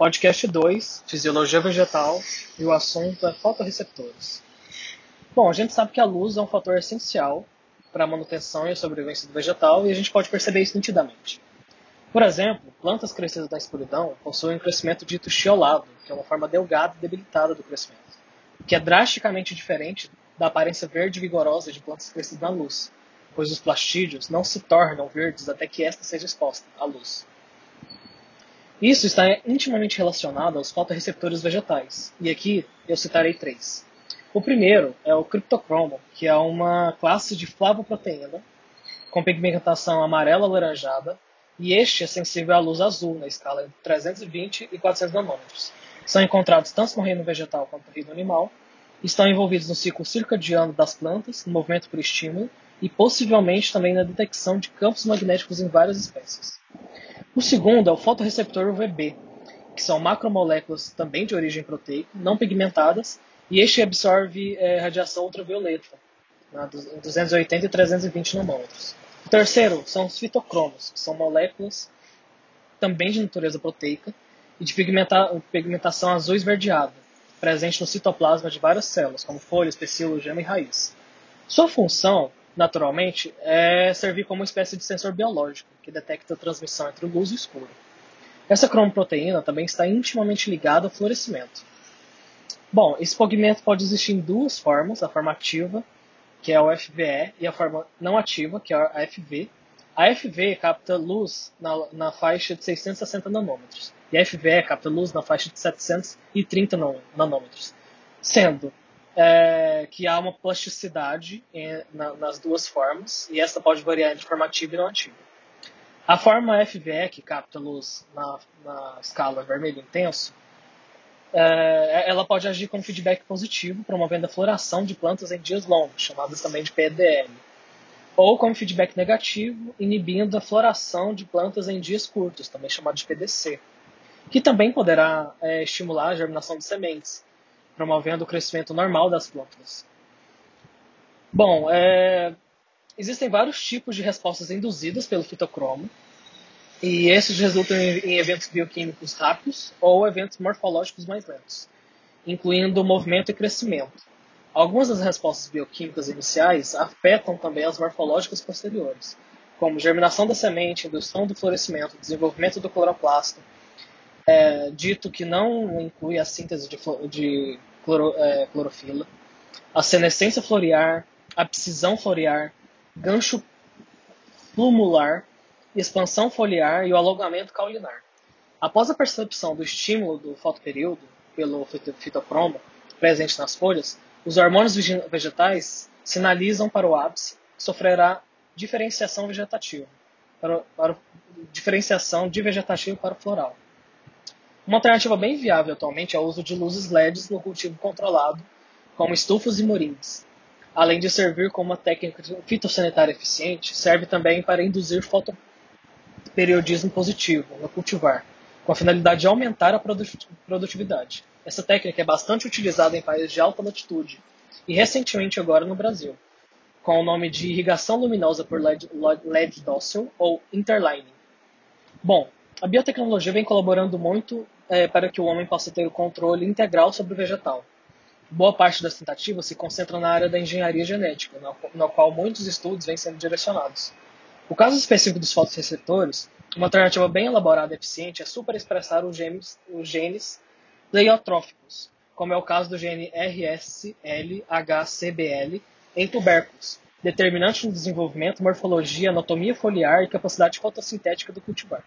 podcast 2, Fisiologia Vegetal, e o assunto é fotorreceptores. Bom, a gente sabe que a luz é um fator essencial para a manutenção e a sobrevivência do vegetal e a gente pode perceber isso nitidamente. Por exemplo, plantas crescidas na escuridão possuem um crescimento dito chiolado, que é uma forma delgada e debilitada do crescimento, que é drasticamente diferente da aparência verde vigorosa de plantas crescidas na luz, pois os plastídeos não se tornam verdes até que esta seja exposta à luz. Isso está intimamente relacionado aos fotorreceptores vegetais, e aqui eu citarei três. O primeiro é o criptocromo, que é uma classe de flavoproteína com pigmentação amarela alaranjada, e este é sensível à luz azul na escala de 320 e 400 nanômetros. São encontrados tanto no reino vegetal quanto no reino animal, estão envolvidos no ciclo circadiano das plantas, no movimento por estímulo, e possivelmente também na detecção de campos magnéticos em várias espécies. O segundo é o fotorreceptor UVB, que são macromoléculas também de origem proteica, não pigmentadas, e este absorve é, radiação ultravioleta, né, 280 e 320 nanômetros. O terceiro são os fitocromos, que são moléculas também de natureza proteica e de pigmenta pigmentação azul esverdeada, presente no citoplasma de várias células, como folhas, pecíolo, gema e raiz. Sua função naturalmente, é servir como uma espécie de sensor biológico, que detecta a transmissão entre luz e escuro. Essa cromoproteína também está intimamente ligada ao florescimento. Bom, esse pigmento pode existir em duas formas, a forma ativa, que é o FVE, e a forma não ativa, que é a FV. A FV capta luz na, na faixa de 660 nanômetros, e a FVE capta luz na faixa de 730 nanômetros, sendo é, que há uma plasticidade em, na, nas duas formas, e essa pode variar entre forma ativa e não ativa. A forma FVE, que capta luz na, na escala vermelho intenso, é, ela pode agir como feedback positivo, promovendo a floração de plantas em dias longos, chamadas também de PDL, ou como feedback negativo, inibindo a floração de plantas em dias curtos, também chamado de PDC, que também poderá é, estimular a germinação de sementes, promovendo o crescimento normal das plantas. Bom, é, existem vários tipos de respostas induzidas pelo fitocromo, e esses resultam em, eventos bioquímicos rápidos ou eventos morfológicos mais lentos, incluindo movimento e crescimento. Algumas das respostas bioquímicas iniciais afetam também as morfológicas posteriores, como germinação da semente, indução do florescimento, desenvolvimento do cloroplasto, é, dito que não inclui a síntese de, de cloro, é, clorofila, a senescência florear, a abscisão florear, gancho plumular, expansão foliar e o alongamento caulinar. Após a percepção do estímulo do fotoperíodo pelo fitocromo presente nas folhas, os hormônios vegetais sinalizam para o ápice que sofrerá diferenciação vegetativa, para, para diferenciação de vegetativo para floral. Uma alternativa bem viável atualmente é o uso de luzes LEDs no cultivo controlado, como estufas e morins. Além de servir como uma técnica fitossanitária eficiente, serve também para induzir fotoperiodismo positivo no cultivar, com a finalidade de aumentar a produtividade. Essa técnica é bastante utilizada em países de alta latitude e recentemente agora no Brasil, com o nome de irrigação luminosa por LED, LED dócil ou interlining. Bom, a biotecnologia vem colaborando muito é, para que o homem possa ter o controle integral sobre o vegetal. Boa parte das tentativas se concentra na área da engenharia genética, na, qual muitos estudos vêm sendo direcionados. O caso específico dos fotoreceptores, uma alternativa bem elaborada e eficiente é superexpressar os genes, os genes pleiotróficos, como é o caso do gene RSLHCBL em tubérculos, determinante no desenvolvimento, morfologia, anatomia foliar e capacidade fotossintética do cultivar.